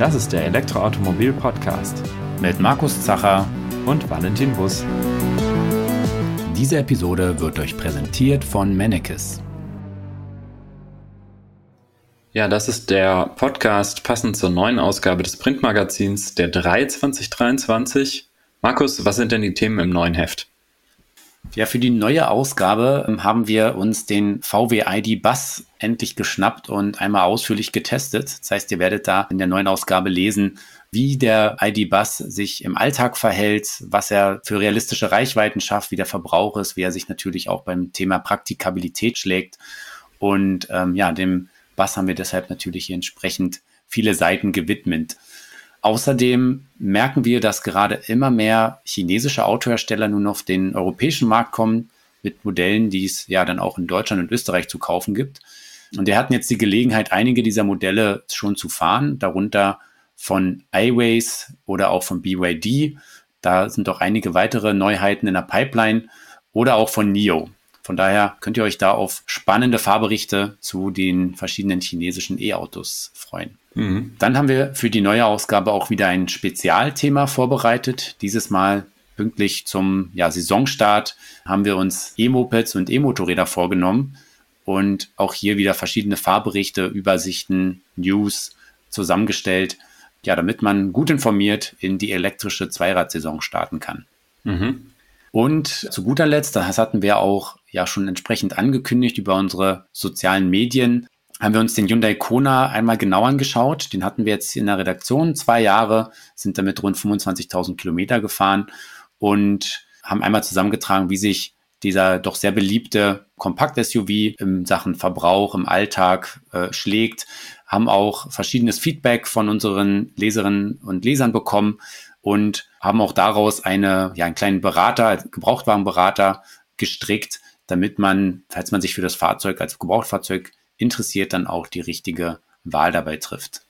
Das ist der Elektroautomobil-Podcast mit Markus Zacher und Valentin Bus. Diese Episode wird euch präsentiert von Mennekes. Ja, das ist der Podcast passend zur neuen Ausgabe des Printmagazins der 3 2023. Markus, was sind denn die Themen im neuen Heft? Ja, für die neue Ausgabe ähm, haben wir uns den VW ID Bus endlich geschnappt und einmal ausführlich getestet. Das heißt, ihr werdet da in der neuen Ausgabe lesen, wie der ID Bus sich im Alltag verhält, was er für realistische Reichweiten schafft, wie der Verbrauch ist, wie er sich natürlich auch beim Thema Praktikabilität schlägt. Und ähm, ja, dem Bus haben wir deshalb natürlich entsprechend viele Seiten gewidmet. Außerdem merken wir, dass gerade immer mehr chinesische Autohersteller nun auf den europäischen Markt kommen mit Modellen, die es ja dann auch in Deutschland und Österreich zu kaufen gibt. Und wir hatten jetzt die Gelegenheit, einige dieser Modelle schon zu fahren, darunter von iWays oder auch von BYD. Da sind auch einige weitere Neuheiten in der Pipeline oder auch von NIO. Von daher könnt ihr euch da auf spannende Fahrberichte zu den verschiedenen chinesischen E-Autos freuen. Mhm. Dann haben wir für die neue Ausgabe auch wieder ein Spezialthema vorbereitet. Dieses Mal pünktlich zum ja, Saisonstart haben wir uns E-Mopeds und E-Motorräder vorgenommen und auch hier wieder verschiedene Fahrberichte, Übersichten, News zusammengestellt, ja, damit man gut informiert in die elektrische Zweiradsaison starten kann. Mhm. Und zu guter Letzt, das hatten wir auch ja schon entsprechend angekündigt über unsere sozialen Medien, haben wir uns den Hyundai Kona einmal genau angeschaut. Den hatten wir jetzt in der Redaktion zwei Jahre, sind damit rund 25.000 Kilometer gefahren und haben einmal zusammengetragen, wie sich dieser doch sehr beliebte Kompakt-SUV im Sachen Verbrauch im Alltag äh, schlägt, haben auch verschiedenes Feedback von unseren Leserinnen und Lesern bekommen und haben auch daraus eine, ja, einen kleinen Berater, Gebrauchtwagenberater gestrickt, damit man, falls man sich für das Fahrzeug als Gebrauchtfahrzeug interessiert, dann auch die richtige Wahl dabei trifft.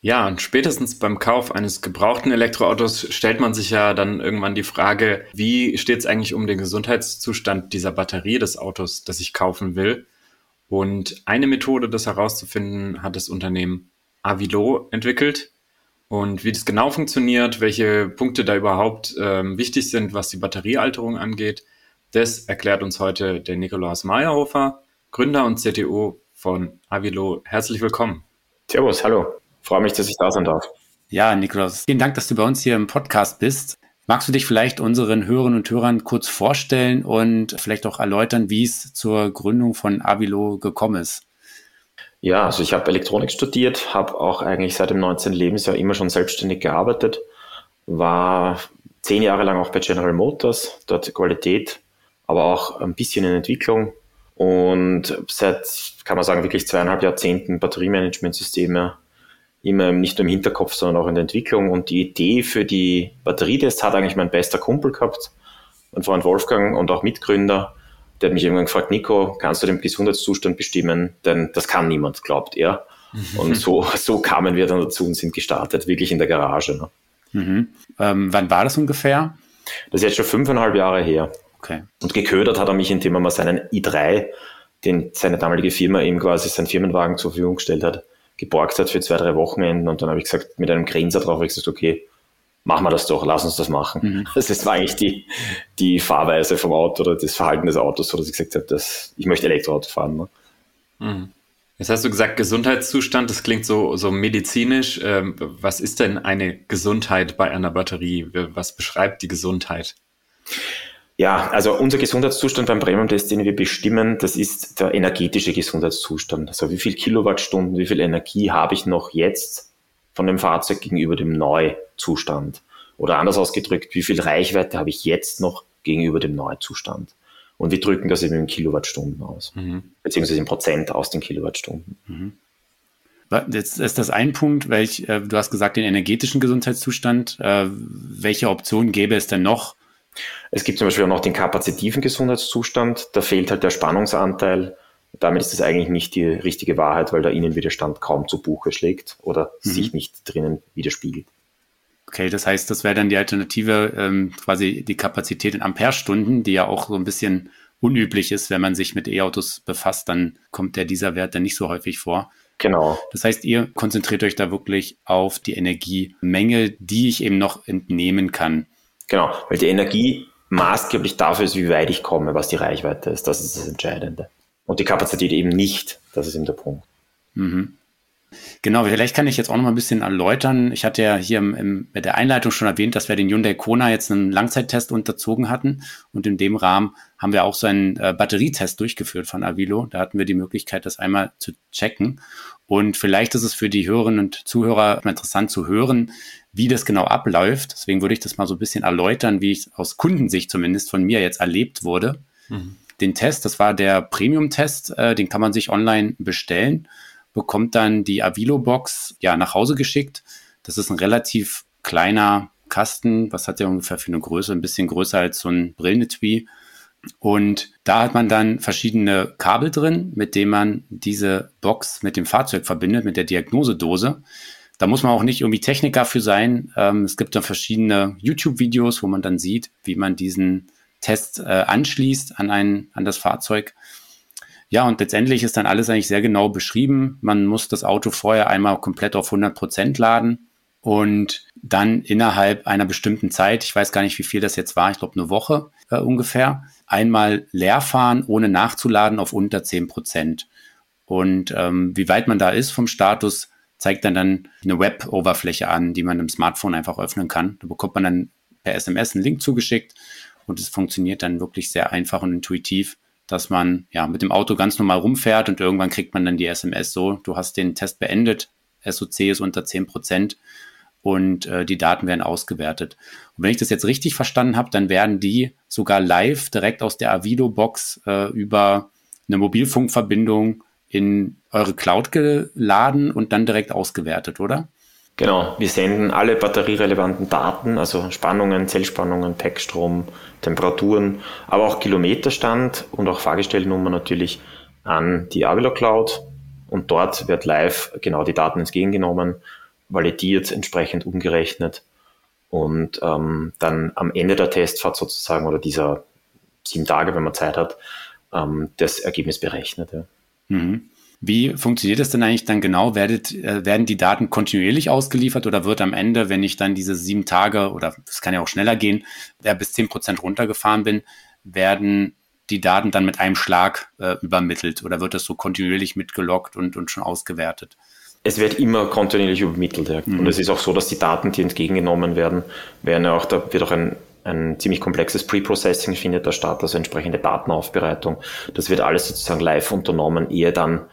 Ja, und spätestens beim Kauf eines gebrauchten Elektroautos stellt man sich ja dann irgendwann die Frage, wie steht es eigentlich um den Gesundheitszustand dieser Batterie des Autos, das ich kaufen will? Und eine Methode, das herauszufinden, hat das Unternehmen Avilo entwickelt. Und wie das genau funktioniert, welche Punkte da überhaupt ähm, wichtig sind, was die Batteriealterung angeht, das erklärt uns heute der Nikolaus Meyerhofer, Gründer und CTO von Avilo. Herzlich willkommen. Servus, hallo. Freue mich, dass ich da sein darf. Ja, Nikolaus, vielen Dank, dass du bei uns hier im Podcast bist. Magst du dich vielleicht unseren Hörerinnen und Hörern kurz vorstellen und vielleicht auch erläutern, wie es zur Gründung von Avilo gekommen ist? Ja, also ich habe Elektronik studiert, habe auch eigentlich seit dem 19. Lebensjahr immer schon selbstständig gearbeitet, war zehn Jahre lang auch bei General Motors, dort Qualität, aber auch ein bisschen in Entwicklung und seit, kann man sagen, wirklich zweieinhalb Jahrzehnten Batteriemanagementsysteme immer nicht nur im Hinterkopf, sondern auch in der Entwicklung. Und die Idee für die Batterietests hat eigentlich mein bester Kumpel gehabt, mein Freund Wolfgang und auch Mitgründer. Der hat mich irgendwann gefragt, Nico, kannst du den Gesundheitszustand bestimmen? Denn das kann niemand, glaubt er. Mhm. Und so, so kamen wir dann dazu und sind gestartet, wirklich in der Garage. Ne? Mhm. Ähm, wann war das ungefähr? Das ist jetzt schon fünfeinhalb Jahre her. Okay. Und geködert hat er mich, indem er mal seinen i3, den seine damalige Firma ihm quasi seinen Firmenwagen zur Verfügung gestellt hat, geborgt hat für zwei, drei Wochenenden. Und dann habe ich gesagt, mit einem Grinser drauf, ich gesagt, okay, machen wir das doch, lass uns das machen. Mhm. Das war eigentlich die, die Fahrweise vom Auto oder das Verhalten des Autos, so dass ich gesagt habe, dass ich möchte Elektroauto fahren. Ne? Mhm. Jetzt hast du gesagt, Gesundheitszustand, das klingt so, so medizinisch. Ähm, was ist denn eine Gesundheit bei einer Batterie? Was beschreibt die Gesundheit? Ja, also unser Gesundheitszustand beim Premium-Test, den wir bestimmen, das ist der energetische Gesundheitszustand. Also wie viel Kilowattstunden, wie viel Energie habe ich noch jetzt von dem Fahrzeug gegenüber dem Neuzustand? Oder anders ausgedrückt, wie viel Reichweite habe ich jetzt noch gegenüber dem Neuzustand? Und wir drücken das eben in Kilowattstunden aus, mhm. beziehungsweise in Prozent aus den Kilowattstunden. Mhm. Jetzt ist das ein Punkt, welch, äh, du hast gesagt, den energetischen Gesundheitszustand. Äh, welche Optionen gäbe es denn noch, es gibt zum Beispiel auch noch den kapazitiven Gesundheitszustand. Da fehlt halt der Spannungsanteil. Damit ist das eigentlich nicht die richtige Wahrheit, weil der Innenwiderstand kaum zu Buche schlägt oder mhm. sich nicht drinnen widerspiegelt. Okay, das heißt, das wäre dann die Alternative, ähm, quasi die Kapazität in Amperestunden, die ja auch so ein bisschen unüblich ist, wenn man sich mit E-Autos befasst, dann kommt der dieser Wert dann nicht so häufig vor. Genau. Das heißt, ihr konzentriert euch da wirklich auf die Energiemenge, die ich eben noch entnehmen kann. Genau, weil die Energie maßgeblich dafür ist, wie weit ich komme, was die Reichweite ist. Das ist das Entscheidende. Und die Kapazität eben nicht. Das ist eben der Punkt. Mhm. Genau, vielleicht kann ich jetzt auch noch mal ein bisschen erläutern. Ich hatte ja hier im, im, bei der Einleitung schon erwähnt, dass wir den Hyundai Kona jetzt einen Langzeittest unterzogen hatten. Und in dem Rahmen haben wir auch so einen äh, Batterietest durchgeführt von Avilo. Da hatten wir die Möglichkeit, das einmal zu checken. Und vielleicht ist es für die Hörerinnen und Zuhörer interessant zu hören, wie das genau abläuft. Deswegen würde ich das mal so ein bisschen erläutern, wie ich aus Kundensicht zumindest von mir jetzt erlebt wurde. Mhm. Den Test, das war der Premium-Test, äh, den kann man sich online bestellen bekommt dann die Avilo-Box ja nach Hause geschickt. Das ist ein relativ kleiner Kasten. Was hat der ungefähr für eine Größe? Ein bisschen größer als so ein Brillenetui. Und da hat man dann verschiedene Kabel drin, mit denen man diese Box mit dem Fahrzeug verbindet, mit der Diagnosedose. Da muss man auch nicht irgendwie Techniker für sein. Ähm, es gibt dann verschiedene YouTube-Videos, wo man dann sieht, wie man diesen Test äh, anschließt an, ein, an das Fahrzeug. Ja, und letztendlich ist dann alles eigentlich sehr genau beschrieben. Man muss das Auto vorher einmal komplett auf 100 Prozent laden und dann innerhalb einer bestimmten Zeit, ich weiß gar nicht, wie viel das jetzt war, ich glaube eine Woche äh, ungefähr, einmal leer fahren, ohne nachzuladen auf unter 10 Prozent. Und ähm, wie weit man da ist vom Status, zeigt dann dann eine Web-Oberfläche an, die man im Smartphone einfach öffnen kann. Da bekommt man dann per SMS einen Link zugeschickt und es funktioniert dann wirklich sehr einfach und intuitiv dass man ja mit dem Auto ganz normal rumfährt und irgendwann kriegt man dann die SMS so, du hast den Test beendet, SOC ist unter 10 Prozent und äh, die Daten werden ausgewertet. Und wenn ich das jetzt richtig verstanden habe, dann werden die sogar live direkt aus der Avido-Box äh, über eine Mobilfunkverbindung in eure Cloud geladen und dann direkt ausgewertet, oder? Genau, wir senden alle batterierelevanten Daten, also Spannungen, Zellspannungen, Packstrom, Temperaturen, aber auch Kilometerstand und auch Fahrgestellnummer natürlich an die Avilo Cloud und dort wird live genau die Daten entgegengenommen, validiert, entsprechend umgerechnet und ähm, dann am Ende der Testfahrt sozusagen oder dieser sieben Tage, wenn man Zeit hat, ähm, das Ergebnis berechnet. Ja. Mhm. Wie funktioniert das denn eigentlich dann genau? Werdet, äh, werden die Daten kontinuierlich ausgeliefert oder wird am Ende, wenn ich dann diese sieben Tage oder es kann ja auch schneller gehen, der bis zehn Prozent runtergefahren bin, werden die Daten dann mit einem Schlag äh, übermittelt oder wird das so kontinuierlich mitgeloggt und, und schon ausgewertet? Es wird immer kontinuierlich übermittelt. Ja. Mhm. Und es ist auch so, dass die Daten, die entgegengenommen werden, werden ja auch, da wird auch ein, ein ziemlich komplexes Pre-Processing findet da statt, also entsprechende Datenaufbereitung. Das wird alles sozusagen live unternommen, ehe dann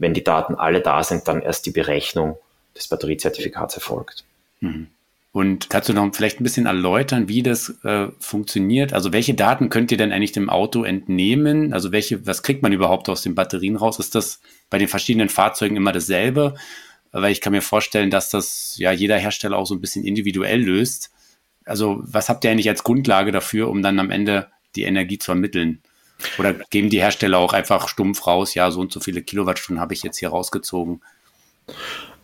wenn die Daten alle da sind, dann erst die Berechnung des Batteriezertifikats erfolgt. Mhm. Und kannst du noch vielleicht ein bisschen erläutern, wie das äh, funktioniert? Also welche Daten könnt ihr denn eigentlich dem Auto entnehmen? Also welche, was kriegt man überhaupt aus den Batterien raus? Ist das bei den verschiedenen Fahrzeugen immer dasselbe? Weil ich kann mir vorstellen, dass das ja jeder Hersteller auch so ein bisschen individuell löst. Also was habt ihr eigentlich als Grundlage dafür, um dann am Ende die Energie zu ermitteln? Oder geben die Hersteller auch einfach stumpf raus, ja, so und so viele Kilowattstunden habe ich jetzt hier rausgezogen?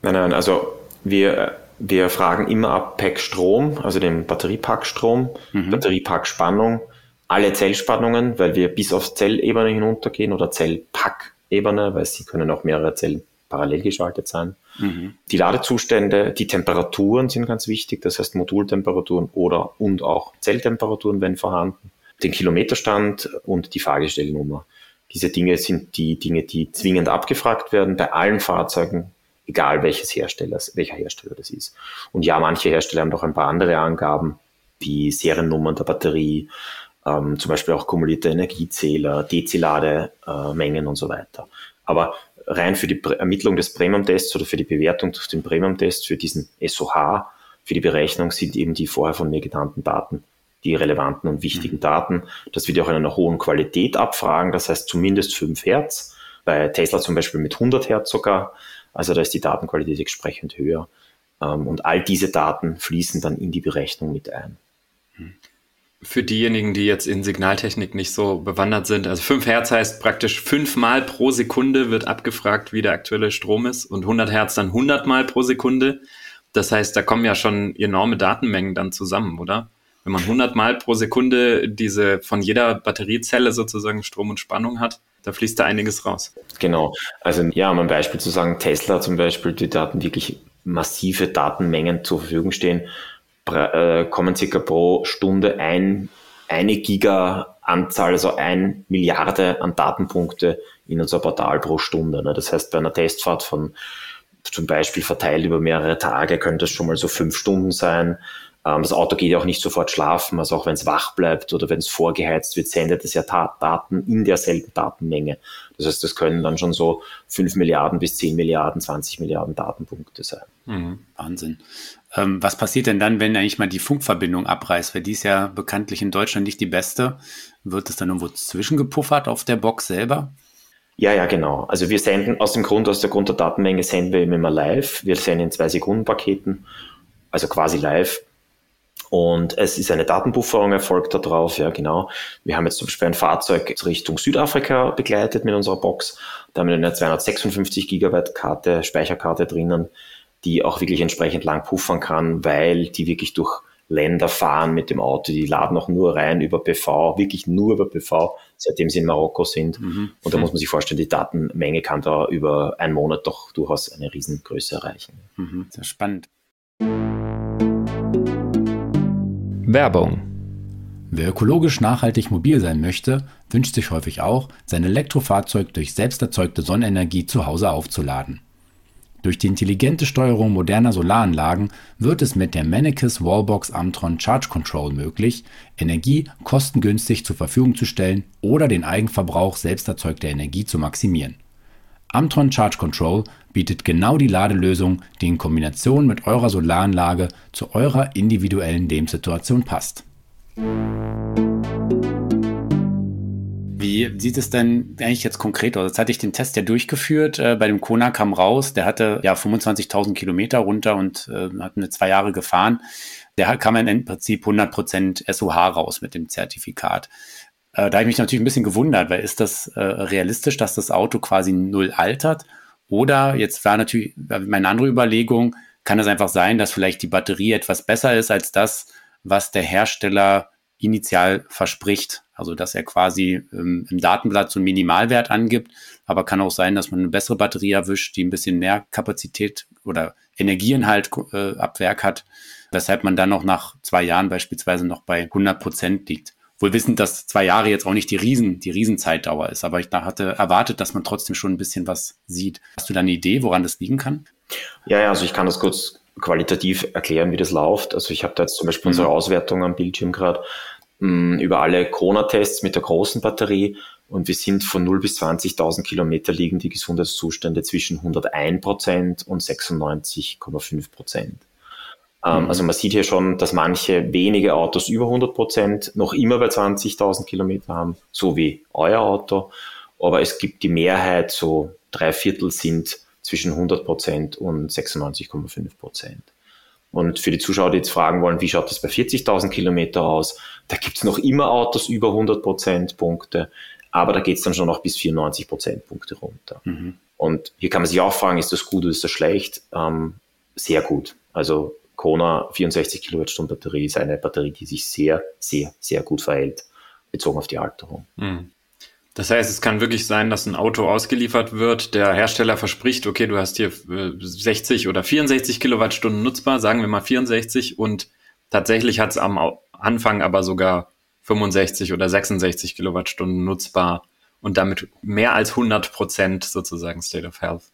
Nein, nein, also wir, wir fragen immer ab Packstrom, also dem Batteriepackstrom, mhm. Batteriepackspannung, alle Zellspannungen, weil wir bis auf Zellebene hinuntergehen oder Zellpackebene, weil sie können auch mehrere Zellen parallel geschaltet sein. Mhm. Die Ladezustände, die Temperaturen sind ganz wichtig, das heißt Modultemperaturen oder und auch Zelltemperaturen, wenn vorhanden den Kilometerstand und die Fahrgestellnummer. Diese Dinge sind die Dinge, die zwingend abgefragt werden bei allen Fahrzeugen, egal welches Herstellers, welcher Hersteller das ist. Und ja, manche Hersteller haben noch ein paar andere Angaben, wie Seriennummern der Batterie, ähm, zum Beispiel auch kumulierte Energiezähler, DC-Lademengen und so weiter. Aber rein für die Ermittlung des Premium-Tests oder für die Bewertung durch den Premium-Test, für diesen SOH, für die Berechnung sind eben die vorher von mir genannten Daten die relevanten und wichtigen mhm. Daten. Das wird ja auch in einer hohen Qualität abfragen, das heißt zumindest 5 Hertz. Bei Tesla zum Beispiel mit 100 Hertz sogar. Also da ist die Datenqualität entsprechend höher. Ähm, und all diese Daten fließen dann in die Berechnung mit ein. Für diejenigen, die jetzt in Signaltechnik nicht so bewandert sind, also 5 Hertz heißt praktisch fünfmal pro Sekunde wird abgefragt, wie der aktuelle Strom ist und 100 Hertz dann 100 Mal pro Sekunde. Das heißt, da kommen ja schon enorme Datenmengen dann zusammen, oder? wenn man 100 Mal pro Sekunde diese von jeder Batteriezelle sozusagen Strom und Spannung hat, da fließt da einiges raus. Genau. Also ja, um ein Beispiel zu sagen, Tesla zum Beispiel, die Daten wirklich massive Datenmengen zur Verfügung stehen, kommen circa pro Stunde ein, eine Giga Anzahl, also ein Milliarde an Datenpunkte in unser Portal pro Stunde. Ne? Das heißt, bei einer Testfahrt von zum Beispiel verteilt über mehrere Tage könnte es schon mal so fünf Stunden sein. Ähm, das Auto geht ja auch nicht sofort schlafen, also auch wenn es wach bleibt oder wenn es vorgeheizt wird, sendet es ja Daten in derselben Datenmenge. Das heißt, das können dann schon so 5 Milliarden bis 10 Milliarden, 20 Milliarden Datenpunkte sein. Mhm. Wahnsinn. Ähm, was passiert denn dann, wenn eigentlich mal die Funkverbindung abreißt? Weil die ist ja bekanntlich in Deutschland nicht die beste. Wird es dann irgendwo zwischengepuffert auf der Box selber? Ja, ja, genau. Also wir senden aus dem Grund, aus der Grund der Datenmenge senden wir immer live. Wir senden in zwei Sekunden Paketen, also quasi live. Und es ist eine Datenbufferung erfolgt darauf, ja genau. Wir haben jetzt zum Beispiel ein Fahrzeug Richtung Südafrika begleitet mit unserer Box. Da haben wir eine 256 Gigabyte Karte, Speicherkarte drinnen, die auch wirklich entsprechend lang puffern kann, weil die wirklich durch Länder fahren mit dem Auto. Die laden auch nur rein über PV, wirklich nur über PV, seitdem sie in Marokko sind. Mhm. Und da muss man sich vorstellen, die Datenmenge kann da über einen Monat doch durchaus eine Riesengröße erreichen. Mhm. Sehr spannend. Werbung. Wer ökologisch nachhaltig mobil sein möchte, wünscht sich häufig auch, sein Elektrofahrzeug durch selbst erzeugte Sonnenenergie zu Hause aufzuladen. Durch die intelligente Steuerung moderner Solaranlagen wird es mit der Mannekes Wallbox Amtron Charge Control möglich, Energie kostengünstig zur Verfügung zu stellen oder den Eigenverbrauch selbst erzeugter Energie zu maximieren. Amtron Charge Control bietet genau die Ladelösung, die in Kombination mit eurer Solaranlage zu eurer individuellen Lebenssituation passt. Wie sieht es denn eigentlich jetzt konkret aus? Jetzt hatte ich den Test ja durchgeführt. Äh, bei dem Kona kam raus, der hatte ja 25.000 Kilometer runter und äh, hat eine zwei Jahre gefahren. Der kam im Prinzip 100% SOH raus mit dem Zertifikat. Äh, da habe ich mich natürlich ein bisschen gewundert, weil ist das äh, realistisch, dass das Auto quasi null altert? Oder jetzt war natürlich meine andere Überlegung, kann es einfach sein, dass vielleicht die Batterie etwas besser ist als das, was der Hersteller initial verspricht. Also dass er quasi ähm, im Datenblatt so einen Minimalwert angibt, aber kann auch sein, dass man eine bessere Batterie erwischt, die ein bisschen mehr Kapazität oder Energieinhalt äh, ab Werk hat, weshalb man dann noch nach zwei Jahren beispielsweise noch bei 100 Prozent liegt. Wohl wissend, dass zwei Jahre jetzt auch nicht die Riesen, die Riesenzeitdauer ist, aber ich da hatte erwartet, dass man trotzdem schon ein bisschen was sieht. Hast du da eine Idee, woran das liegen kann? Ja, ja, also ich kann das kurz qualitativ erklären, wie das läuft. Also ich habe da jetzt zum Beispiel mhm. unsere Auswertung am Bildschirm gerade mm, über alle Corona-Tests mit der großen Batterie und wir sind von 0 bis 20.000 Kilometer liegen die Gesundheitszustände zwischen 101 Prozent und 96,5 Prozent. Ähm, mhm. Also man sieht hier schon, dass manche wenige Autos über 100 Prozent noch immer bei 20.000 Kilometer haben, so wie euer Auto. Aber es gibt die Mehrheit, so drei Viertel sind zwischen 100 Prozent und 96,5 Prozent. Und für die Zuschauer, die jetzt fragen wollen, wie schaut das bei 40.000 Kilometer aus? Da gibt es noch immer Autos über 100 Prozentpunkte, aber da geht es dann schon noch bis 94 Prozentpunkte runter. Mhm. Und hier kann man sich auch fragen, ist das gut oder ist das schlecht? Ähm, sehr gut. Also Kona 64 Kilowattstunden Batterie ist eine Batterie, die sich sehr, sehr, sehr gut verhält, bezogen auf die Alterung. Mhm. Das heißt, es kann wirklich sein, dass ein Auto ausgeliefert wird, der Hersteller verspricht, okay, du hast hier 60 äh, oder 64 Kilowattstunden nutzbar, sagen wir mal 64 und tatsächlich hat es am Anfang aber sogar 65 oder 66 Kilowattstunden nutzbar und damit mehr als 100 Prozent sozusagen State of Health.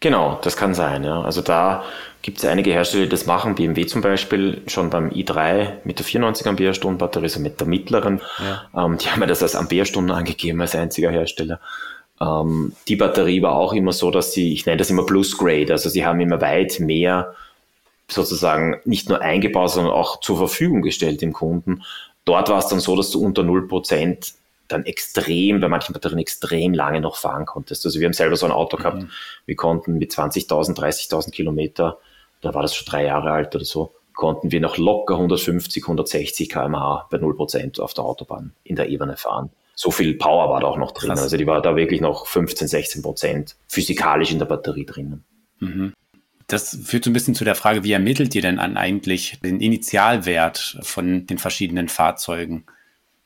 Genau, das kann sein. Ja. Also da gibt es einige Hersteller, die das machen. BMW zum Beispiel schon beim i3 mit der 94 Ampere-Stunden Batterie, also mit der mittleren. Ja. Ähm, die haben ja das als Ampere-Stunden angegeben als einziger Hersteller. Ähm, die Batterie war auch immer so, dass sie, ich nenne das immer Plus Grade, also sie haben immer weit mehr sozusagen nicht nur eingebaut, sondern auch zur Verfügung gestellt dem Kunden. Dort war es dann so, dass du unter 0% dann extrem, bei manchen Batterien extrem lange noch fahren konntest. Also wir haben selber so ein Auto gehabt, mhm. wir konnten mit 20.000, 30.000 Kilometer, da war das schon drei Jahre alt oder so, konnten wir noch locker 150, 160 kmh bei 0% auf der Autobahn in der Ebene fahren. So viel Power war da auch noch drin. Krass. Also die war da wirklich noch 15, 16 Prozent physikalisch in der Batterie drinnen. Mhm. Das führt so ein bisschen zu der Frage, wie ermittelt ihr denn an eigentlich den Initialwert von den verschiedenen Fahrzeugen?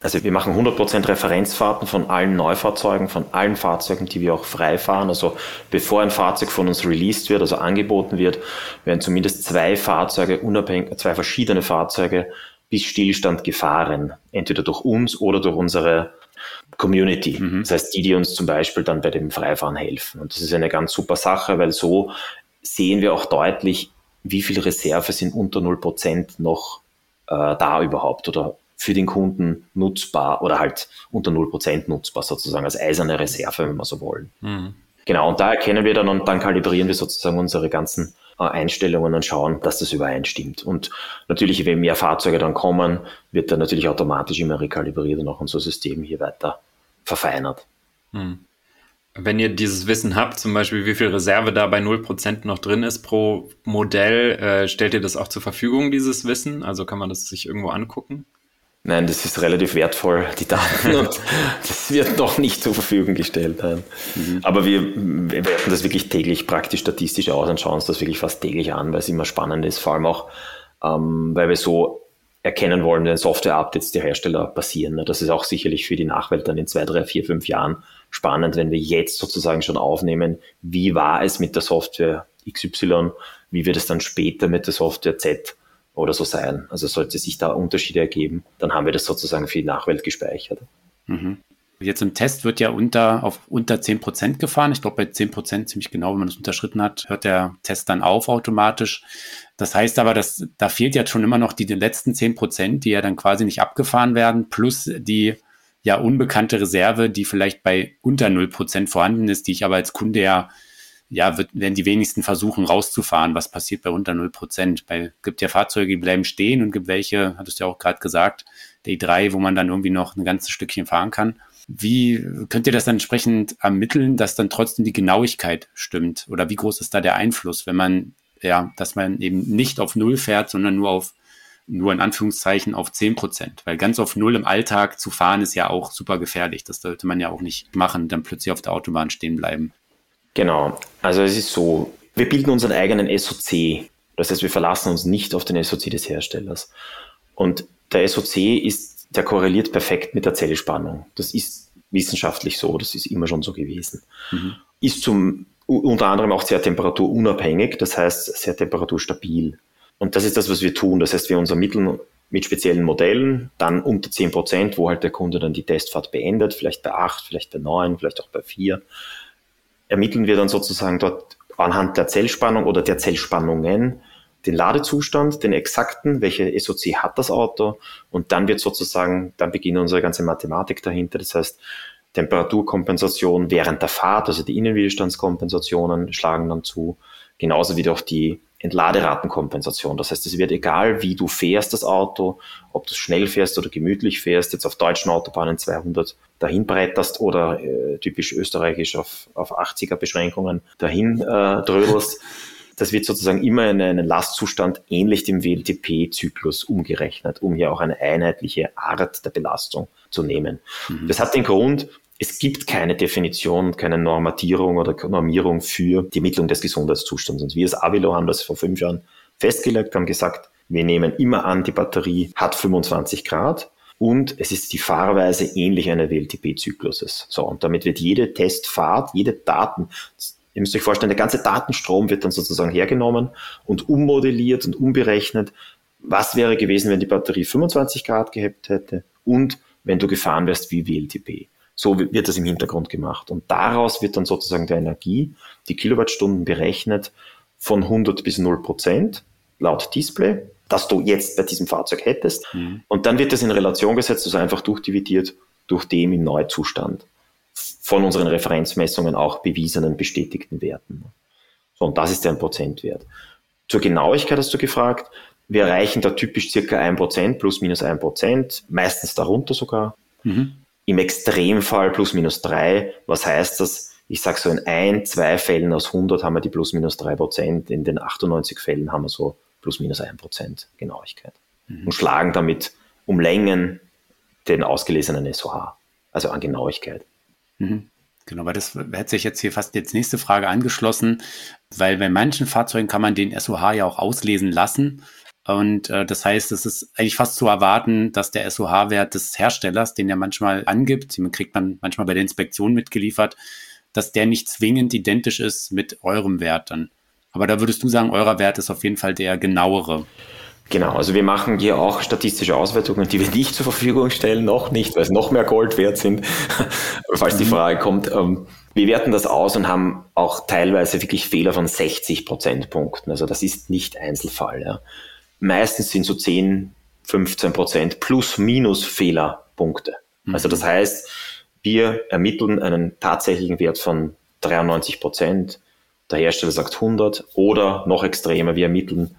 Also wir machen 100% Referenzfahrten von allen Neufahrzeugen, von allen Fahrzeugen, die wir auch frei fahren. Also bevor ein Fahrzeug von uns released wird, also angeboten wird, werden zumindest zwei Fahrzeuge, unabhängig, zwei verschiedene Fahrzeuge bis Stillstand gefahren. Entweder durch uns oder durch unsere Community. Mhm. Das heißt, die, die uns zum Beispiel dann bei dem Freifahren helfen. Und das ist eine ganz super Sache, weil so sehen wir auch deutlich, wie viel Reserve sind unter 0% noch äh, da überhaupt oder für den Kunden nutzbar oder halt unter 0% nutzbar sozusagen als eiserne Reserve, wenn wir so wollen. Mhm. Genau, und da erkennen wir dann und dann kalibrieren wir sozusagen unsere ganzen äh, Einstellungen und schauen, dass das übereinstimmt. Und natürlich, wenn mehr Fahrzeuge dann kommen, wird dann natürlich automatisch immer rekalibriert und auch unser System hier weiter verfeinert. Mhm. Wenn ihr dieses Wissen habt, zum Beispiel wie viel Reserve da bei 0% noch drin ist pro Modell, äh, stellt ihr das auch zur Verfügung, dieses Wissen? Also kann man das sich irgendwo angucken? Nein, das ist relativ wertvoll, die Daten, und das wird noch nicht zur Verfügung gestellt. Mhm. Aber wir, wir werten das wirklich täglich praktisch statistisch aus und schauen uns das wirklich fast täglich an, weil es immer spannend ist, vor allem auch, ähm, weil wir so erkennen wollen, wenn Software-Updates der Hersteller passieren. Ne? Das ist auch sicherlich für die Nachwelt dann in zwei, drei, vier, fünf Jahren spannend, wenn wir jetzt sozusagen schon aufnehmen, wie war es mit der Software XY, wie wird es dann später mit der Software Z oder so sein. Also sollte sich da Unterschiede ergeben, dann haben wir das sozusagen für die Nachwelt gespeichert. Mhm. Jetzt im Test wird ja unter, auf unter 10% gefahren. Ich glaube, bei 10% ziemlich genau, wenn man das unterschritten hat, hört der Test dann auf automatisch. Das heißt aber, dass, da fehlt ja schon immer noch die, die letzten 10%, die ja dann quasi nicht abgefahren werden, plus die ja unbekannte Reserve, die vielleicht bei unter 0% vorhanden ist, die ich aber als Kunde ja ja, wird, werden die wenigsten versuchen rauszufahren. Was passiert bei unter 0 Prozent? Bei, gibt ja Fahrzeuge, die bleiben stehen und gibt welche, hattest du ja auch gerade gesagt, der i3, wo man dann irgendwie noch ein ganzes Stückchen fahren kann. Wie könnt ihr das dann entsprechend ermitteln, dass dann trotzdem die Genauigkeit stimmt? Oder wie groß ist da der Einfluss, wenn man, ja, dass man eben nicht auf Null fährt, sondern nur auf, nur in Anführungszeichen auf 10 Prozent? Weil ganz auf Null im Alltag zu fahren ist ja auch super gefährlich. Das sollte man ja auch nicht machen, dann plötzlich auf der Autobahn stehen bleiben. Genau, also es ist so, wir bilden unseren eigenen SOC. Das heißt, wir verlassen uns nicht auf den SOC des Herstellers. Und der SOC ist, der korreliert perfekt mit der Zellspannung. Das ist wissenschaftlich so, das ist immer schon so gewesen. Mhm. Ist zum, unter anderem auch sehr temperaturunabhängig, das heißt sehr temperaturstabil. Und das ist das, was wir tun. Das heißt, wir uns ermitteln mit speziellen Modellen, dann unter 10 Prozent, wo halt der Kunde dann die Testfahrt beendet, vielleicht bei 8, vielleicht bei 9, vielleicht auch bei 4 ermitteln wir dann sozusagen dort anhand der Zellspannung oder der Zellspannungen den Ladezustand, den exakten, welche SOC hat das Auto und dann wird sozusagen, dann beginnt unsere ganze Mathematik dahinter. Das heißt, Temperaturkompensation während der Fahrt, also die Innenwiderstandskompensationen schlagen dann zu, genauso wie auch die Entladeratenkompensation. Das heißt, es wird egal, wie du fährst das Auto, ob du schnell fährst oder gemütlich fährst, jetzt auf deutschen Autobahnen 200 dahin bretterst oder äh, typisch österreichisch auf, auf 80er Beschränkungen dahin äh, drödelst. Das wird sozusagen immer in einen Lastzustand ähnlich dem WLTP-Zyklus umgerechnet, um hier auch eine einheitliche Art der Belastung zu nehmen. Mhm. Das hat den Grund, es gibt keine Definition, keine Normatierung oder Normierung für die Ermittlung des Gesundheitszustands. Und wir als Avilo haben das vor fünf Jahren festgelegt, haben gesagt, wir nehmen immer an, die Batterie hat 25 Grad und es ist die Fahrweise ähnlich einer WLTP-Zykluses. So, und damit wird jede Testfahrt, jede Daten, ihr müsst euch vorstellen, der ganze Datenstrom wird dann sozusagen hergenommen und ummodelliert und umberechnet. Was wäre gewesen, wenn die Batterie 25 Grad gehabt hätte und wenn du gefahren wärst wie WLTP? So wird das im Hintergrund gemacht. Und daraus wird dann sozusagen der Energie, die Kilowattstunden berechnet von 100 bis 0 Prozent laut Display, das du jetzt bei diesem Fahrzeug hättest. Mhm. Und dann wird das in Relation gesetzt, also einfach durchdividiert durch dem im Neuzustand von unseren Referenzmessungen auch bewiesenen, bestätigten Werten. So, und das ist ein Prozentwert. Zur Genauigkeit hast du gefragt. Wir erreichen da typisch circa 1%, plus minus 1%, meistens darunter sogar. Mhm. Im Extremfall plus minus drei. Was heißt das? Ich sage so in ein, zwei Fällen aus 100 haben wir die plus minus drei Prozent. In den 98 Fällen haben wir so plus minus ein Prozent Genauigkeit. Mhm. Und schlagen damit um Längen den ausgelesenen SOH, also an Genauigkeit. Mhm. Genau, weil das hätte sich jetzt hier fast jetzt nächste Frage angeschlossen, weil bei manchen Fahrzeugen kann man den SOH ja auch auslesen lassen. Und äh, das heißt, es ist eigentlich fast zu erwarten, dass der SOH-Wert des Herstellers, den er manchmal angibt, den kriegt man manchmal bei der Inspektion mitgeliefert, dass der nicht zwingend identisch ist mit eurem Wert dann. Aber da würdest du sagen, eurer Wert ist auf jeden Fall der genauere. Genau, also wir machen hier auch statistische Auswertungen, die wir nicht zur Verfügung stellen, noch nicht, weil es noch mehr Gold wert sind, falls die mhm. Frage kommt. Ähm, wir werten das aus und haben auch teilweise wirklich Fehler von 60 Prozentpunkten. Also das ist nicht Einzelfall. Ja. Meistens sind so 10, 15 Prozent plus minus Fehlerpunkte. Mhm. Also das heißt, wir ermitteln einen tatsächlichen Wert von 93 Prozent. Der Hersteller sagt 100 oder noch extremer, wir ermitteln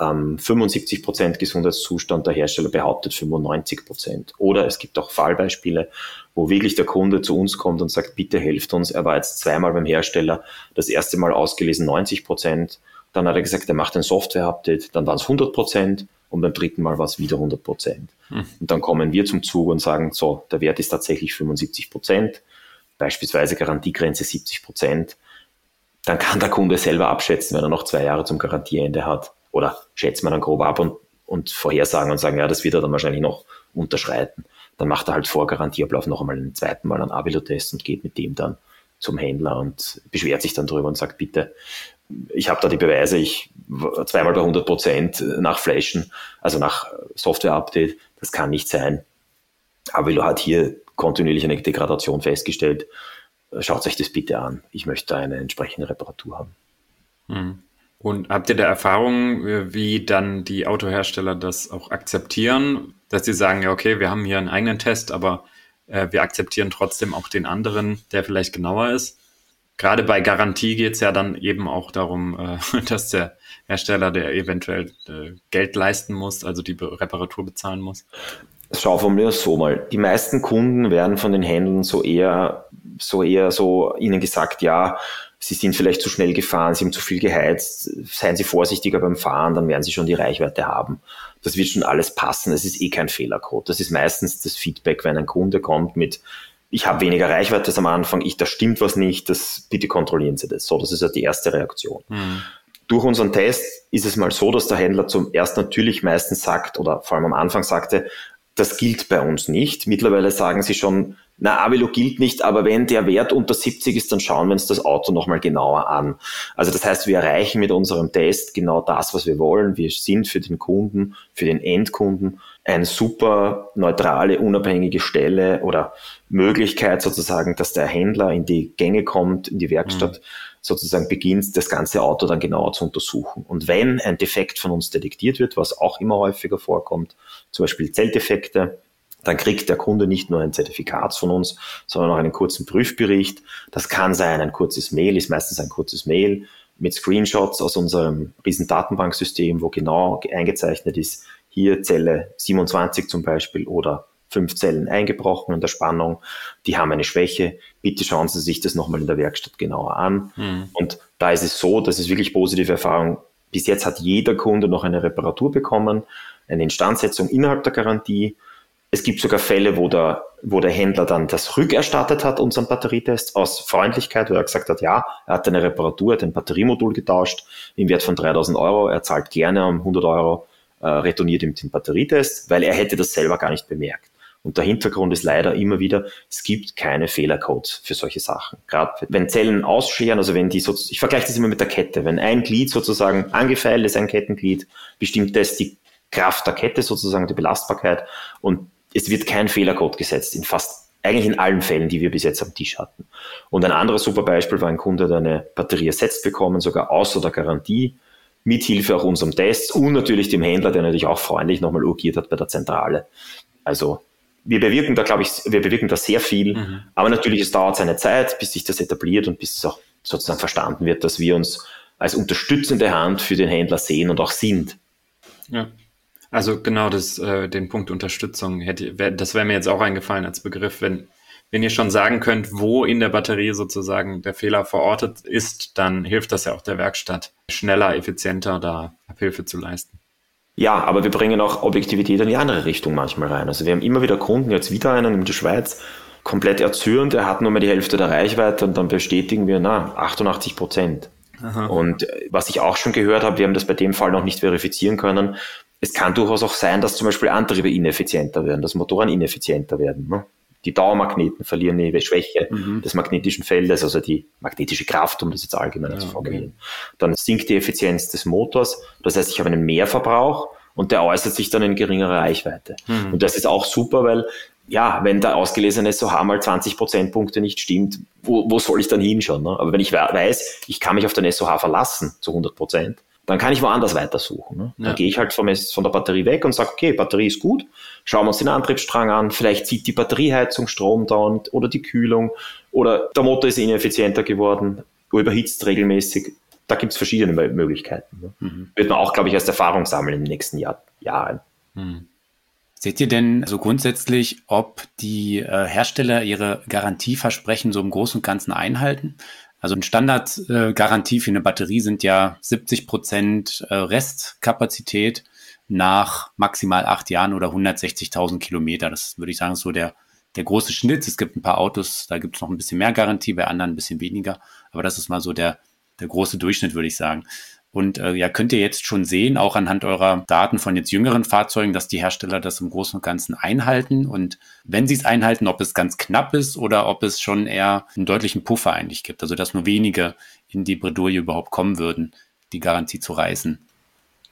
ähm, 75 Prozent Gesundheitszustand, der Hersteller behauptet 95 Prozent. Oder es gibt auch Fallbeispiele, wo wirklich der Kunde zu uns kommt und sagt, bitte helft uns. Er war jetzt zweimal beim Hersteller, das erste Mal ausgelesen 90 Prozent. Dann hat er gesagt, er macht ein Software-Update, dann waren es 100 Prozent und beim dritten Mal war es wieder 100 Prozent. Hm. Und dann kommen wir zum Zug und sagen, so, der Wert ist tatsächlich 75 Prozent, beispielsweise Garantiegrenze 70 Prozent. Dann kann der Kunde selber abschätzen, wenn er noch zwei Jahre zum Garantieende hat, oder schätzt man dann grob ab und, und vorhersagen und sagen, ja, das wird er dann wahrscheinlich noch unterschreiten. Dann macht er halt vor Garantieablauf noch einmal einen zweiten Mal einen Abilo-Test und geht mit dem dann zum Händler und beschwert sich dann drüber und sagt, bitte, ich habe da die Beweise, ich zweimal bei 100 Prozent nach Flashen, also nach Software-Update, das kann nicht sein. Avilo hat hier kontinuierlich eine Degradation festgestellt. Schaut euch das bitte an. Ich möchte eine entsprechende Reparatur haben. Hm. Und habt ihr da Erfahrungen, wie dann die Autohersteller das auch akzeptieren, dass sie sagen, ja, okay, wir haben hier einen eigenen Test, aber äh, wir akzeptieren trotzdem auch den anderen, der vielleicht genauer ist? Gerade bei Garantie geht es ja dann eben auch darum, äh, dass der Hersteller, der eventuell äh, Geld leisten muss, also die Be Reparatur bezahlen muss. Schau von mir so mal. Die meisten Kunden werden von den Händlern so eher, so eher so ihnen gesagt, ja, Sie sind vielleicht zu schnell gefahren, Sie haben zu viel geheizt, seien Sie vorsichtiger beim Fahren, dann werden Sie schon die Reichweite haben. Das wird schon alles passen, es ist eh kein Fehlercode. Das ist meistens das Feedback, wenn ein Kunde kommt mit, ich habe weniger Reichweite als am Anfang, ich, da stimmt was nicht, das, bitte kontrollieren Sie das. So, das ist ja die erste Reaktion. Mhm. Durch unseren Test ist es mal so, dass der Händler zum erst natürlich meistens sagt oder vor allem am Anfang sagte, das gilt bei uns nicht. Mittlerweile sagen sie schon, na, Avelo gilt nicht, aber wenn der Wert unter 70 ist, dann schauen wir uns das Auto nochmal genauer an. Also das heißt, wir erreichen mit unserem Test genau das, was wir wollen. Wir sind für den Kunden, für den Endkunden eine super neutrale, unabhängige Stelle oder Möglichkeit sozusagen, dass der Händler in die Gänge kommt, in die Werkstatt, mhm. Sozusagen beginnt, das ganze Auto dann genauer zu untersuchen. Und wenn ein Defekt von uns detektiert wird, was auch immer häufiger vorkommt, zum Beispiel Zelldefekte, dann kriegt der Kunde nicht nur ein Zertifikat von uns, sondern auch einen kurzen Prüfbericht. Das kann sein ein kurzes Mail, ist meistens ein kurzes Mail mit Screenshots aus unserem riesen Datenbanksystem, wo genau eingezeichnet ist, hier Zelle 27 zum Beispiel oder fünf Zellen eingebrochen in der Spannung, die haben eine Schwäche, bitte schauen Sie sich das nochmal in der Werkstatt genauer an. Mhm. Und da ist es so, das ist wirklich positive Erfahrung. Bis jetzt hat jeder Kunde noch eine Reparatur bekommen, eine Instandsetzung innerhalb der Garantie es gibt sogar Fälle, wo der, wo der Händler dann das rückerstattet hat, unseren Batterietest, aus Freundlichkeit, weil er gesagt hat, ja, er hat eine Reparatur, hat ein Batteriemodul getauscht im Wert von 3000 Euro, er zahlt gerne um 100 Euro, äh, retourniert ihm den Batterietest, weil er hätte das selber gar nicht bemerkt. Und der Hintergrund ist leider immer wieder, es gibt keine Fehlercodes für solche Sachen. Gerade wenn Zellen ausscheren, also wenn die so, ich vergleiche das immer mit der Kette, wenn ein Glied sozusagen angefeilt ist, ein Kettenglied, bestimmt das die Kraft der Kette sozusagen, die Belastbarkeit und es wird kein Fehlercode gesetzt in fast eigentlich in allen Fällen, die wir bis jetzt am Tisch hatten. Und ein anderes super Beispiel war ein Kunde, der eine Batterie ersetzt bekommen, sogar außer der Garantie, mithilfe auch unserem Test und natürlich dem Händler, der natürlich auch freundlich nochmal urgiert hat bei der Zentrale. Also wir bewirken da, glaube ich, wir bewirken da sehr viel, mhm. aber natürlich, es dauert seine Zeit, bis sich das etabliert und bis es auch sozusagen verstanden wird, dass wir uns als unterstützende Hand für den Händler sehen und auch sind. Ja. Also genau das, äh, den Punkt Unterstützung hätte, wär, das wäre mir jetzt auch eingefallen als Begriff, wenn, wenn ihr schon sagen könnt, wo in der Batterie sozusagen der Fehler verortet ist, dann hilft das ja auch der Werkstatt, schneller, effizienter da Abhilfe zu leisten. Ja, aber wir bringen auch Objektivität in die andere Richtung manchmal rein. Also wir haben immer wieder Kunden, jetzt wieder einen in der Schweiz, komplett erzürnt, er hat nur mehr die Hälfte der Reichweite und dann bestätigen wir, na, 88 Prozent. Und äh, was ich auch schon gehört habe, wir haben das bei dem Fall noch nicht verifizieren können, es kann durchaus auch sein, dass zum Beispiel Antriebe ineffizienter werden, dass Motoren ineffizienter werden. Ne? Die Dauermagneten verlieren ihre Schwäche mhm. des magnetischen Feldes, also die magnetische Kraft, um das jetzt allgemein ja, zu formulieren. Okay. Dann sinkt die Effizienz des Motors. Das heißt, ich habe einen Mehrverbrauch und der äußert sich dann in geringerer Reichweite. Mhm. Und das ist auch super, weil ja, wenn der ausgelesene SOH mal 20 Prozentpunkte nicht stimmt, wo, wo soll ich dann hinschauen? Ne? Aber wenn ich weiß, ich kann mich auf den SOH verlassen zu 100 Prozent, dann kann ich woanders weitersuchen. Ne? Dann ja. gehe ich halt vom, von der Batterie weg und sage, okay, Batterie ist gut, schauen wir uns den Antriebsstrang an, vielleicht zieht die Batterieheizung Strom dauernd oder die Kühlung oder der Motor ist ineffizienter geworden, überhitzt regelmäßig. Da gibt es verschiedene Möglichkeiten. Ne? Mhm. Wird man auch, glaube ich, als Erfahrung sammeln in den nächsten Jahr, Jahren. Mhm. Seht ihr denn so grundsätzlich, ob die äh, Hersteller ihre Garantieversprechen so im Großen und Ganzen einhalten? Also eine Standardgarantie äh, für eine Batterie sind ja 70 Prozent äh, Restkapazität nach maximal acht Jahren oder 160.000 Kilometer. Das würde ich sagen, ist so der, der große Schnitt. Es gibt ein paar Autos, da gibt es noch ein bisschen mehr Garantie, bei anderen ein bisschen weniger. Aber das ist mal so der, der große Durchschnitt, würde ich sagen. Und äh, ja, könnt ihr jetzt schon sehen, auch anhand eurer Daten von jetzt jüngeren Fahrzeugen, dass die Hersteller das im Großen und Ganzen einhalten. Und wenn sie es einhalten, ob es ganz knapp ist oder ob es schon eher einen deutlichen Puffer eigentlich gibt. Also dass nur wenige in die Bredouille überhaupt kommen würden, die Garantie zu reißen.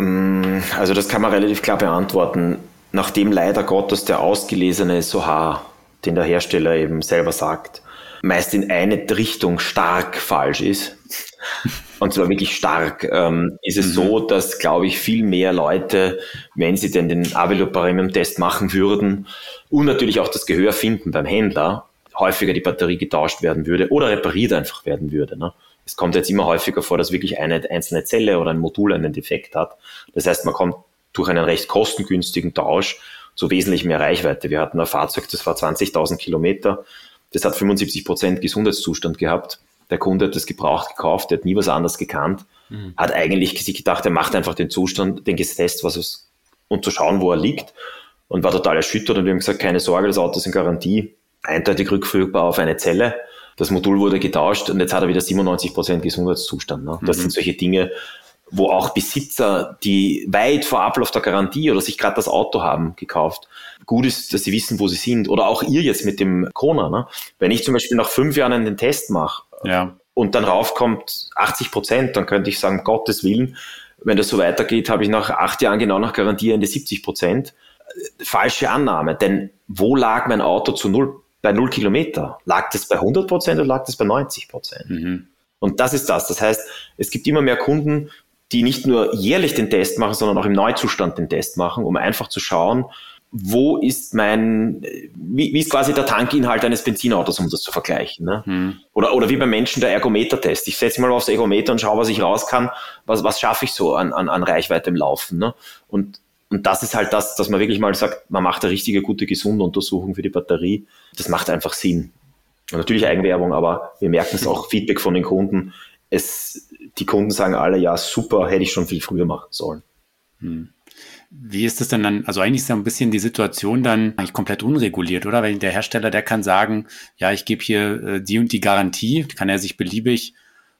Mm, also das kann man relativ klar beantworten. Nachdem leider Gottes der ausgelesene SOH, den der Hersteller eben selber sagt, meist in eine Richtung stark falsch ist, und zwar wirklich stark, ähm, ist es mhm. so, dass, glaube ich, viel mehr Leute, wenn sie denn den Avelo Premium Test machen würden und natürlich auch das Gehör finden beim Händler, häufiger die Batterie getauscht werden würde oder repariert einfach werden würde. Ne? Es kommt jetzt immer häufiger vor, dass wirklich eine einzelne Zelle oder ein Modul einen Defekt hat. Das heißt, man kommt durch einen recht kostengünstigen Tausch zu wesentlich mehr Reichweite. Wir hatten ein Fahrzeug, das war 20.000 Kilometer, das hat 75 Prozent Gesundheitszustand gehabt. Der Kunde hat das gebraucht gekauft, der hat nie was anderes gekannt, mhm. hat eigentlich sich gedacht, er macht einfach den Zustand, den Test, was es, und zu schauen, wo er liegt und war total erschüttert und wir haben gesagt, keine Sorge, das Auto ist in Garantie, eindeutig rückführbar auf eine Zelle. Das Modul wurde getauscht und jetzt hat er wieder 97 Prozent Gesundheitszustand. Ne? Das mhm. sind solche Dinge, wo auch Besitzer, die weit vor Ablauf der Garantie oder sich gerade das Auto haben gekauft, gut ist, dass sie wissen, wo sie sind. Oder auch ihr jetzt mit dem Kona. Ne? Wenn ich zum Beispiel nach fünf Jahren einen Test mache ja. und dann raufkommt 80 Prozent, dann könnte ich sagen, Gottes Willen, wenn das so weitergeht, habe ich nach acht Jahren genau nach Garantie Ende 70 Prozent. Falsche Annahme, denn wo lag mein Auto zu null, bei null Kilometer? Lag das bei 100 Prozent oder lag das bei 90 Prozent? Mhm. Und das ist das. Das heißt, es gibt immer mehr Kunden, die nicht nur jährlich den Test machen, sondern auch im Neuzustand den Test machen, um einfach zu schauen, wo ist mein, wie, wie ist quasi der Tankinhalt eines Benzinautos, um das zu vergleichen. Ne? Hm. Oder, oder wie beim Menschen der Ergometer-Test. Ich setze mal aufs Ergometer und schaue, was ich raus kann, was, was schaffe ich so an, an, an Reichweite im Laufen. Ne? Und, und das ist halt das, dass man wirklich mal sagt, man macht eine richtige, gute, gesunde Untersuchung für die Batterie. Das macht einfach Sinn. Und natürlich Eigenwerbung, aber wir merken es auch Feedback von den Kunden. Es, die Kunden sagen alle, ja, super, hätte ich schon viel früher machen sollen. Hm. Wie ist das denn dann? Also eigentlich ist ja ein bisschen die Situation dann eigentlich komplett unreguliert, oder? Weil der Hersteller, der kann sagen, ja, ich gebe hier äh, die und die Garantie, kann er sich beliebig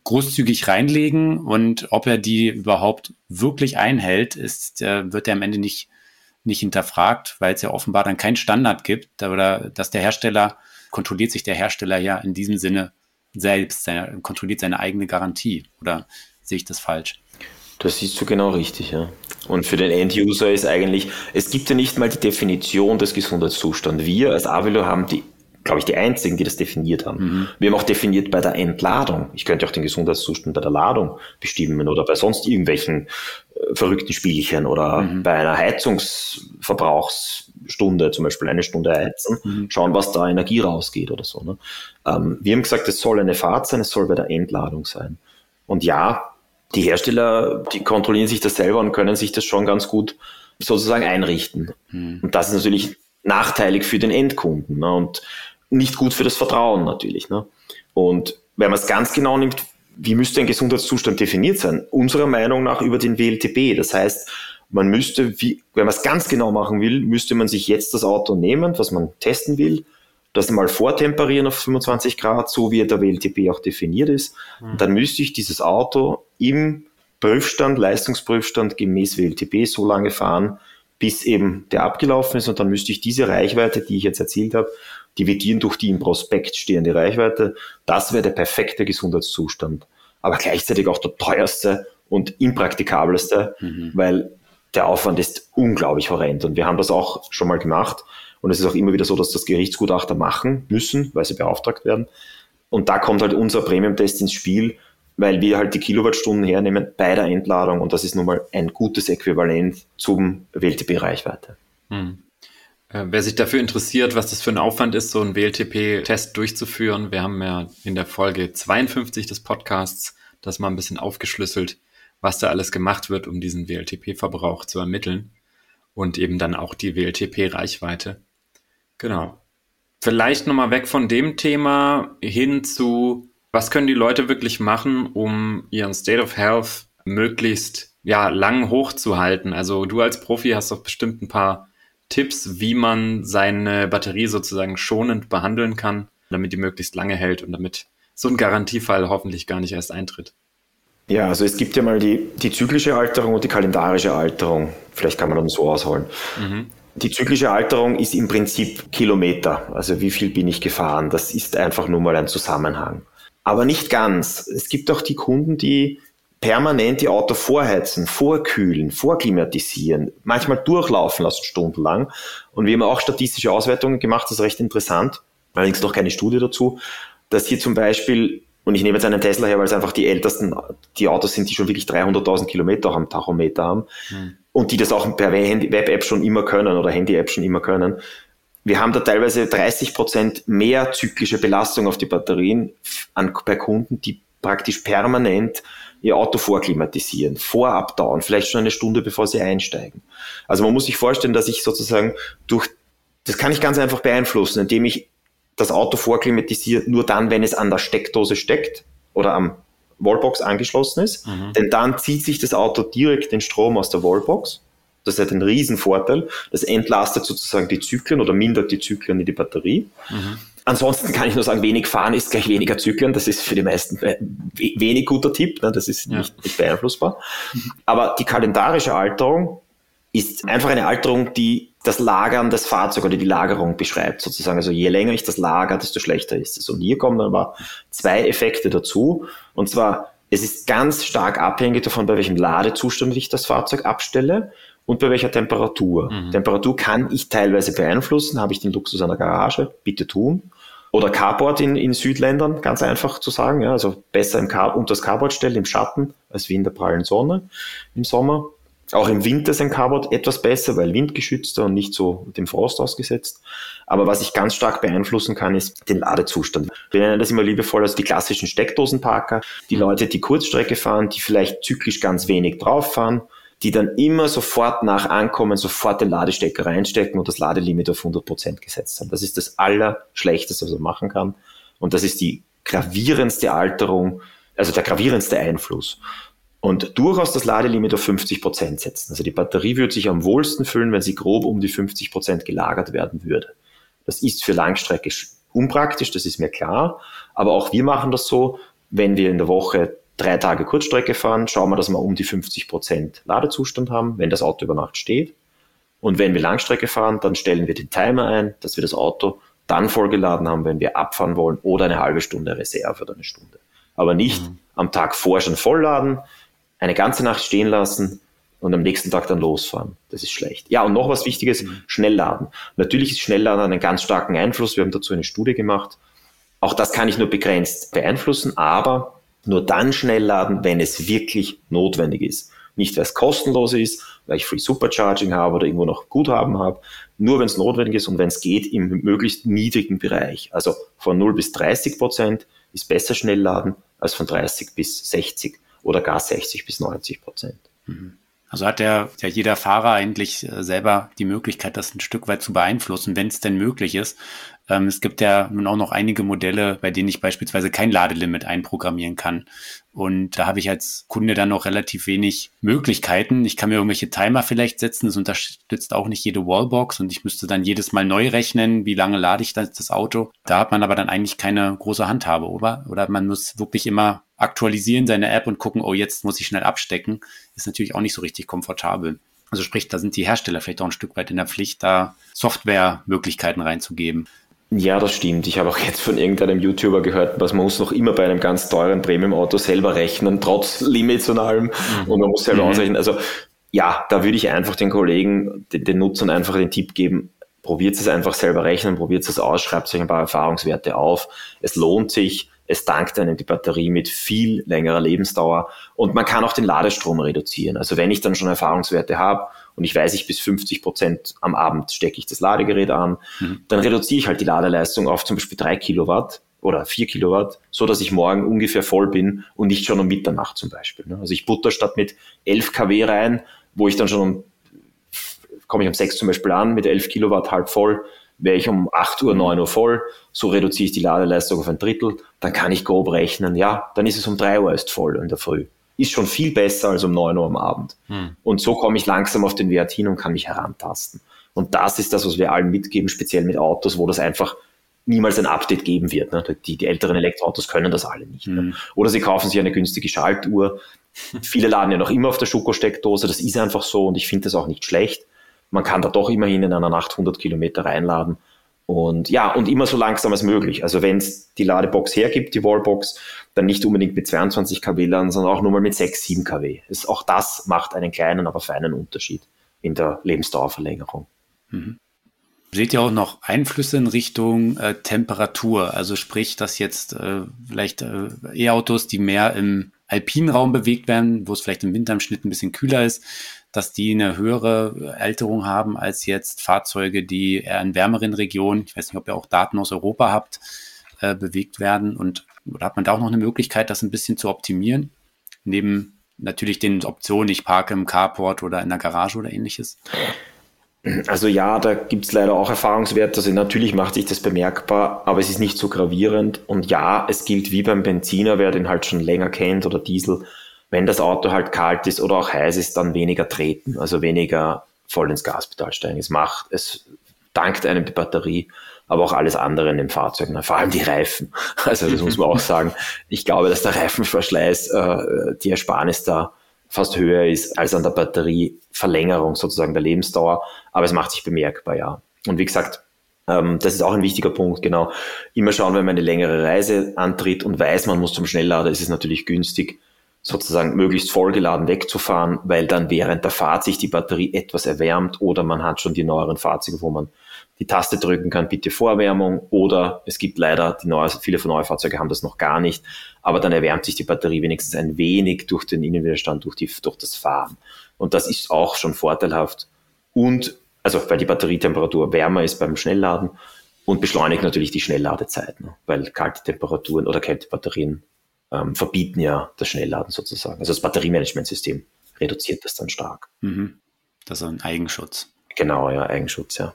großzügig reinlegen und ob er die überhaupt wirklich einhält, ist, äh, wird er am Ende nicht, nicht hinterfragt, weil es ja offenbar dann keinen Standard gibt oder dass der Hersteller, kontrolliert sich der Hersteller ja in diesem Sinne selbst, kontrolliert seine eigene Garantie oder sehe ich das falsch? Das siehst du genau richtig, ja. Und für den End-User ist eigentlich, es gibt ja nicht mal die Definition des Gesundheitszustands. Wir als Avilo haben die, glaube ich, die einzigen, die das definiert haben. Mhm. Wir haben auch definiert bei der Entladung. Ich könnte auch den Gesundheitszustand bei der Ladung bestimmen oder bei sonst irgendwelchen äh, verrückten Spielchen oder mhm. bei einer Heizungsverbrauchsstunde, zum Beispiel eine Stunde heizen, mhm. schauen, was da Energie rausgeht oder so. Ne? Ähm, wir haben gesagt, es soll eine Fahrt sein, es soll bei der Entladung sein. Und ja, die Hersteller, die kontrollieren sich das selber und können sich das schon ganz gut sozusagen einrichten. Mhm. Und das ist natürlich nachteilig für den Endkunden ne? und nicht gut für das Vertrauen natürlich. Ne? Und wenn man es ganz genau nimmt, wie müsste ein Gesundheitszustand definiert sein? Unserer Meinung nach über den WLTP. Das heißt, man müsste, wie, wenn man es ganz genau machen will, müsste man sich jetzt das Auto nehmen, was man testen will, das mal vortemperieren auf 25 Grad, so wie der WLTP auch definiert ist. Und dann müsste ich dieses Auto im Prüfstand, Leistungsprüfstand gemäß WLTP so lange fahren, bis eben der abgelaufen ist und dann müsste ich diese Reichweite, die ich jetzt erzielt habe, dividieren durch die im Prospekt stehende Reichweite. Das wäre der perfekte Gesundheitszustand. Aber gleichzeitig auch der teuerste und impraktikabelste, mhm. weil der Aufwand ist unglaublich horrend. Und wir haben das auch schon mal gemacht. Und es ist auch immer wieder so, dass das Gerichtsgutachter machen müssen, weil sie beauftragt werden. Und da kommt halt unser Premium-Test ins Spiel, weil wir halt die Kilowattstunden hernehmen bei der Entladung. Und das ist nun mal ein gutes Äquivalent zum WLTP-Reichweite. Hm. Äh, wer sich dafür interessiert, was das für ein Aufwand ist, so einen WLTP-Test durchzuführen, wir haben ja in der Folge 52 des Podcasts das mal ein bisschen aufgeschlüsselt, was da alles gemacht wird, um diesen WLTP-Verbrauch zu ermitteln und eben dann auch die WLTP-Reichweite. Genau. Vielleicht nochmal weg von dem Thema hin zu, was können die Leute wirklich machen, um ihren State of Health möglichst ja, lang hochzuhalten? Also du als Profi hast doch bestimmt ein paar Tipps, wie man seine Batterie sozusagen schonend behandeln kann, damit die möglichst lange hält und damit so ein Garantiefall hoffentlich gar nicht erst eintritt. Ja, also es gibt ja mal die, die zyklische Alterung und die kalendarische Alterung. Vielleicht kann man dann so ausholen. Mhm. Die zyklische Alterung ist im Prinzip Kilometer, also wie viel bin ich gefahren. Das ist einfach nur mal ein Zusammenhang. Aber nicht ganz. Es gibt auch die Kunden, die permanent die Auto vorheizen, vorkühlen, vorklimatisieren, manchmal durchlaufen lassen stundenlang. Und wir haben auch statistische Auswertungen gemacht, das ist recht interessant, allerdings noch keine Studie dazu, dass hier zum Beispiel, und ich nehme jetzt einen Tesla her, weil es einfach die ältesten, die Autos sind, die schon wirklich 300.000 Kilometer auch am Tachometer haben mhm. und die das auch per Web-App schon immer können oder Handy-App schon immer können. Wir haben da teilweise 30 Prozent mehr zyklische Belastung auf die Batterien an, bei Kunden, die praktisch permanent ihr Auto vorklimatisieren, vorab dauern, vielleicht schon eine Stunde bevor sie einsteigen. Also man muss sich vorstellen, dass ich sozusagen durch, das kann ich ganz einfach beeinflussen, indem ich das Auto vorklimatisiere, nur dann, wenn es an der Steckdose steckt oder am Wallbox angeschlossen ist. Mhm. Denn dann zieht sich das Auto direkt den Strom aus der Wallbox. Das hat einen riesen Vorteil. Das entlastet sozusagen die Zyklen oder mindert die Zyklen in die Batterie. Mhm. Ansonsten kann ich nur sagen, wenig fahren ist gleich weniger Zyklen. Das ist für die meisten wenig guter Tipp. Ne? Das ist ja. nicht, nicht beeinflussbar. Aber die kalendarische Alterung ist einfach eine Alterung, die das Lagern des Fahrzeugs oder die Lagerung beschreibt, sozusagen. Also je länger ich das lager, desto schlechter ist es. Und hier kommen dann aber zwei Effekte dazu. Und zwar, es ist ganz stark abhängig davon, bei welchem Ladezustand ich das Fahrzeug abstelle und bei welcher Temperatur. Mhm. Temperatur kann ich teilweise beeinflussen. Habe ich den Luxus einer Garage? Bitte tun. Oder Carport in, in Südländern, ganz einfach zu sagen. Ja, also besser im Car unter das Carport stellen, im Schatten, als wie in der prallen Sonne im Sommer. Auch im Winter ist ein Carport etwas besser, weil windgeschützter und nicht so dem Frost ausgesetzt. Aber was ich ganz stark beeinflussen kann, ist den Ladezustand. Wir nennen das immer liebevoll als die klassischen Steckdosenparker. Die Leute, die Kurzstrecke fahren, die vielleicht zyklisch ganz wenig drauf fahren die dann immer sofort nach Ankommen sofort den Ladestecker reinstecken und das Ladelimit auf 100 Prozent gesetzt haben. Das ist das Allerschlechteste, was man machen kann. Und das ist die gravierendste Alterung, also der gravierendste Einfluss. Und durchaus das Ladelimit auf 50 Prozent setzen. Also die Batterie würde sich am wohlsten füllen, wenn sie grob um die 50 Prozent gelagert werden würde. Das ist für Langstrecke unpraktisch, das ist mir klar. Aber auch wir machen das so, wenn wir in der Woche drei Tage Kurzstrecke fahren, schauen wir, dass wir um die 50 Prozent Ladezustand haben, wenn das Auto über Nacht steht. Und wenn wir Langstrecke fahren, dann stellen wir den Timer ein, dass wir das Auto dann vollgeladen haben, wenn wir abfahren wollen oder eine halbe Stunde Reserve oder eine Stunde. Aber nicht mhm. am Tag vor schon vollladen, eine ganze Nacht stehen lassen und am nächsten Tag dann losfahren. Das ist schlecht. Ja, und noch was Wichtiges, mhm. Schnellladen. Natürlich ist Schnellladen einen ganz starken Einfluss. Wir haben dazu eine Studie gemacht. Auch das kann ich nur begrenzt beeinflussen, aber nur dann schnell laden, wenn es wirklich notwendig ist. Nicht, weil es kostenlos ist, weil ich Free Supercharging habe oder irgendwo noch Guthaben habe. Nur wenn es notwendig ist und wenn es geht, im möglichst niedrigen Bereich. Also von 0 bis 30 Prozent ist besser schnell laden als von 30 bis 60 oder gar 60 bis 90 Prozent. Mhm. Also hat der, ja jeder Fahrer eigentlich äh, selber die Möglichkeit, das ein Stück weit zu beeinflussen, wenn es denn möglich ist. Ähm, es gibt ja nun auch noch einige Modelle, bei denen ich beispielsweise kein Ladelimit einprogrammieren kann. Und da habe ich als Kunde dann noch relativ wenig Möglichkeiten. Ich kann mir irgendwelche Timer vielleicht setzen. Das unterstützt auch nicht jede Wallbox und ich müsste dann jedes Mal neu rechnen, wie lange lade ich das, das Auto. Da hat man aber dann eigentlich keine große Handhabe, oder? Oder man muss wirklich immer aktualisieren seine App und gucken, oh, jetzt muss ich schnell abstecken, ist natürlich auch nicht so richtig komfortabel. Also sprich, da sind die Hersteller vielleicht auch ein Stück weit in der Pflicht, da Softwaremöglichkeiten reinzugeben. Ja, das stimmt. Ich habe auch jetzt von irgendeinem YouTuber gehört, was man muss noch immer bei einem ganz teuren Premium-Auto selber rechnen, trotz Limits und allem. Mhm. Und man muss selber mhm. ausrechnen. Also ja, da würde ich einfach den Kollegen, den, den Nutzern einfach den Tipp geben, probiert es einfach selber rechnen, probiert es aus, schreibt euch ein paar Erfahrungswerte auf. Es lohnt sich, es tankt einem die Batterie mit viel längerer Lebensdauer und man kann auch den Ladestrom reduzieren. Also wenn ich dann schon Erfahrungswerte habe und ich weiß, ich bis 50 Prozent am Abend stecke ich das Ladegerät an, mhm. dann reduziere ich halt die Ladeleistung auf zum Beispiel drei Kilowatt oder vier Kilowatt, so dass ich morgen ungefähr voll bin und nicht schon um Mitternacht zum Beispiel. Ne? Also ich butter statt mit 11 kW rein, wo ich dann schon um, komme ich um sechs zum Beispiel an mit 11 Kilowatt halb voll, wäre ich um 8 Uhr, 9 Uhr voll, so reduziere ich die Ladeleistung auf ein Drittel, dann kann ich grob rechnen, ja, dann ist es um 3 Uhr erst voll in der Früh. Ist schon viel besser als um 9 Uhr am Abend. Hm. Und so komme ich langsam auf den Wert hin und kann mich herantasten. Und das ist das, was wir allen mitgeben, speziell mit Autos, wo das einfach niemals ein Update geben wird. Ne? Die, die älteren Elektroautos können das alle nicht. Ne? Mhm. Oder sie kaufen sich eine günstige Schaltuhr. Viele laden ja noch immer auf der Schokosteckdose. Das ist einfach so und ich finde das auch nicht schlecht. Man kann da doch immerhin in einer Nacht 100 Kilometer reinladen. Und ja, und immer so langsam als möglich. Also wenn es die Ladebox hergibt, die Wallbox, dann nicht unbedingt mit 22 kW laden, sondern auch nur mal mit 6, 7 kW. Das, auch das macht einen kleinen, aber feinen Unterschied in der Lebensdauerverlängerung. Mhm. Seht ihr auch noch Einflüsse in Richtung äh, Temperatur? Also sprich, dass jetzt äh, vielleicht äh, E-Autos, die mehr im alpinen Raum bewegt werden, wo es vielleicht im Winter im Schnitt ein bisschen kühler ist, dass die eine höhere Älterung haben als jetzt Fahrzeuge, die eher in wärmeren Regionen, ich weiß nicht, ob ihr auch Daten aus Europa habt, äh, bewegt werden. Und oder hat man da auch noch eine Möglichkeit, das ein bisschen zu optimieren? Neben natürlich den Optionen, ich parke im Carport oder in der Garage oder ähnliches? Also ja, da gibt es leider auch Erfahrungswerte. Also natürlich macht sich das bemerkbar, aber es ist nicht so gravierend. Und ja, es gilt wie beim Benziner, wer den halt schon länger kennt oder Diesel, wenn das Auto halt kalt ist oder auch heiß ist, dann weniger treten, also weniger voll ins Gaspedal steigen. Es macht, es dankt einem die Batterie, aber auch alles andere in dem Fahrzeug, vor allem die Reifen. Also das muss man auch sagen. Ich glaube, dass der Reifenverschleiß, äh, die Ersparnis da fast höher ist als an der Batterieverlängerung sozusagen der Lebensdauer. Aber es macht sich bemerkbar, ja. Und wie gesagt, ähm, das ist auch ein wichtiger Punkt, genau. Immer schauen, wenn man eine längere Reise antritt und weiß, man muss zum Schnelllader, ist es natürlich günstig, sozusagen möglichst vollgeladen wegzufahren, weil dann während der Fahrt sich die Batterie etwas erwärmt oder man hat schon die neueren Fahrzeuge, wo man die Taste drücken kann, bitte Vorwärmung oder es gibt leider, die neue, viele von neuen Fahrzeugen haben das noch gar nicht, aber dann erwärmt sich die Batterie wenigstens ein wenig durch den Innenwiderstand, durch, die, durch das Fahren. Und das ist auch schon vorteilhaft. Und, also weil die Batterietemperatur wärmer ist beim Schnellladen und beschleunigt natürlich die Schnellladezeiten, weil kalte Temperaturen oder kalte Batterien ähm, verbieten ja das Schnellladen sozusagen. Also das Batteriemanagementsystem reduziert das dann stark. Mhm. Das ist ein Eigenschutz. Genau, ja, Eigenschutz, ja.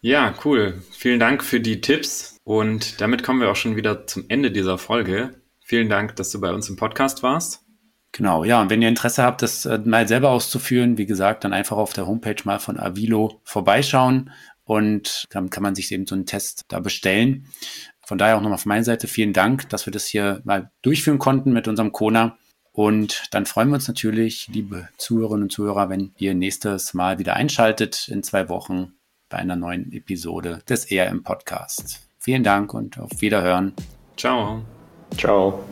Ja, cool. Vielen Dank für die Tipps. Und damit kommen wir auch schon wieder zum Ende dieser Folge. Vielen Dank, dass du bei uns im Podcast warst. Genau, ja, und wenn ihr Interesse habt, das äh, mal selber auszuführen, wie gesagt, dann einfach auf der Homepage mal von Avilo vorbeischauen und dann kann man sich eben so einen Test da bestellen. Von daher auch nochmal von meiner Seite vielen Dank, dass wir das hier mal durchführen konnten mit unserem Kona. Und dann freuen wir uns natürlich, liebe Zuhörerinnen und Zuhörer, wenn ihr nächstes Mal wieder einschaltet in zwei Wochen bei einer neuen Episode des ERM Podcast. Vielen Dank und auf Wiederhören. Ciao. Ciao.